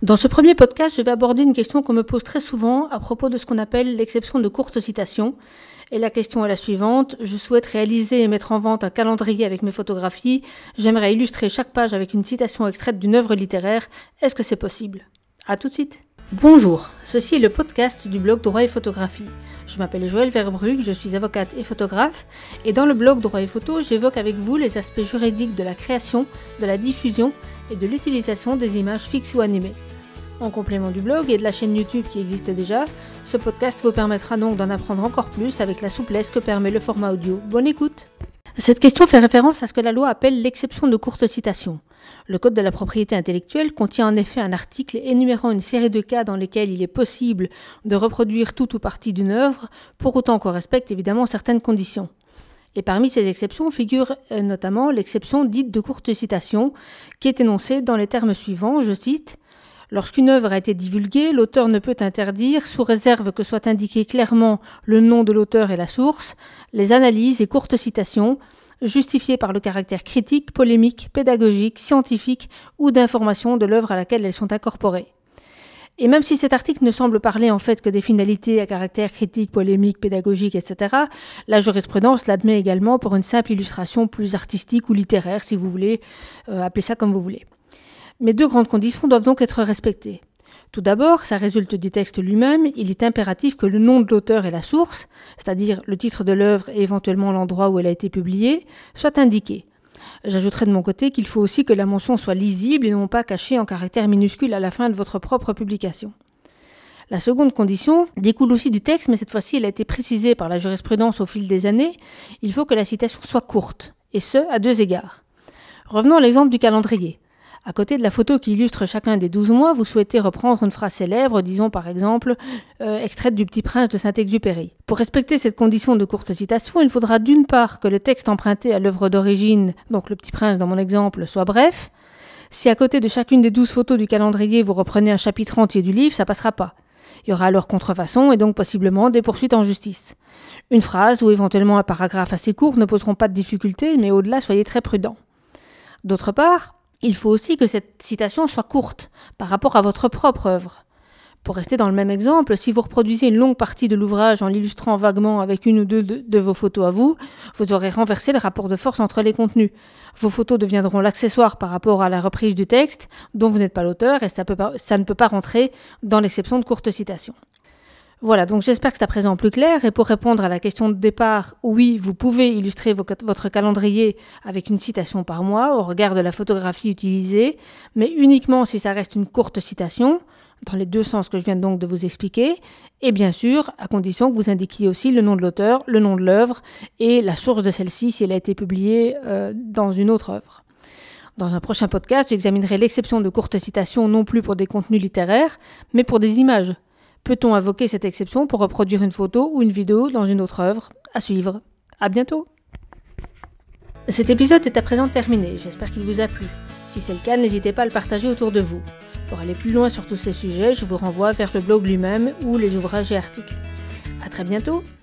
Dans ce premier podcast, je vais aborder une question qu'on me pose très souvent à propos de ce qu'on appelle l'exception de courte citation. Et la question est la suivante. Je souhaite réaliser et mettre en vente un calendrier avec mes photographies. J'aimerais illustrer chaque page avec une citation extraite d'une œuvre littéraire. Est-ce que c'est possible? À tout de suite. Bonjour, ceci est le podcast du blog Droit et Photographie. Je m'appelle Joëlle Verbrugge, je suis avocate et photographe, et dans le blog Droit et Photo, j'évoque avec vous les aspects juridiques de la création, de la diffusion et de l'utilisation des images fixes ou animées. En complément du blog et de la chaîne YouTube qui existe déjà, ce podcast vous permettra donc d'en apprendre encore plus avec la souplesse que permet le format audio. Bonne écoute Cette question fait référence à ce que la loi appelle l'exception de courte citation. Le Code de la propriété intellectuelle contient en effet un article énumérant une série de cas dans lesquels il est possible de reproduire tout ou partie d'une œuvre, pour autant qu'on respecte évidemment certaines conditions. Et parmi ces exceptions figure euh, notamment l'exception dite de courte citation, qui est énoncée dans les termes suivants, je cite, Lorsqu'une œuvre a été divulguée, l'auteur ne peut interdire, sous réserve que soit indiqué clairement le nom de l'auteur et la source, les analyses et courtes citations, justifiées par le caractère critique, polémique, pédagogique, scientifique ou d'information de l'œuvre à laquelle elles sont incorporées. Et même si cet article ne semble parler en fait que des finalités à caractère critique, polémique, pédagogique, etc., la jurisprudence l'admet également pour une simple illustration plus artistique ou littéraire, si vous voulez euh, appeler ça comme vous voulez. Mais deux grandes conditions doivent donc être respectées. Tout d'abord, ça résulte du texte lui-même, il est impératif que le nom de l'auteur et la source, c'est-à-dire le titre de l'œuvre et éventuellement l'endroit où elle a été publiée, soient indiqués. J'ajouterai de mon côté qu'il faut aussi que la mention soit lisible et non pas cachée en caractères minuscules à la fin de votre propre publication. La seconde condition découle aussi du texte, mais cette fois-ci elle a été précisée par la jurisprudence au fil des années. Il faut que la citation soit courte, et ce, à deux égards. Revenons à l'exemple du calendrier. À côté de la photo qui illustre chacun des douze mois, vous souhaitez reprendre une phrase célèbre, disons par exemple euh, extraite du Petit Prince de Saint-Exupéry. Pour respecter cette condition de courte citation, il faudra d'une part que le texte emprunté à l'œuvre d'origine, donc le Petit Prince dans mon exemple, soit bref. Si à côté de chacune des douze photos du calendrier vous reprenez un chapitre entier du livre, ça passera pas. Il y aura alors contrefaçon et donc possiblement des poursuites en justice. Une phrase ou éventuellement un paragraphe assez court ne poseront pas de difficulté, mais au-delà, soyez très prudent. D'autre part, il faut aussi que cette citation soit courte par rapport à votre propre œuvre. Pour rester dans le même exemple, si vous reproduisez une longue partie de l'ouvrage en l'illustrant vaguement avec une ou deux de, vos photos à vous, vous aurez renversé le rapport de force entre les contenus. Vos photos deviendront l'accessoire par rapport à la reprise du texte dont vous n'êtes pas l'auteur et ça, ça ne peut pas rentrer dans l'exception de courte citation. Voilà, donc j'espère que c'est à présent plus clair. Et pour répondre à la question de départ, oui, vous pouvez illustrer votre calendrier avec une citation par mois au regard de la photographie utilisée, mais uniquement si ça reste une courte citation, dans les deux sens que je viens donc de vous expliquer, et bien sûr, à condition que vous indiquiez aussi le nom de l'auteur, le nom de l'œuvre et la source de celle-ci si elle a été publiée euh, dans une autre œuvre. Dans un prochain podcast, j'examinerai l'exception de courte citation non plus pour des contenus littéraires, mais pour des images. Peut-on invoquer cette exception pour reproduire une photo ou une vidéo dans une autre œuvre À suivre? À bientôt Cet épisode est à présent terminé, j'espère qu'il vous a plu. Si c'est le cas, n'hésitez pas à le partager autour de vous. Pour aller plus loin sur tous ces sujets, je vous renvoie vers le blog lui-même ou les ouvrages et articles. À très bientôt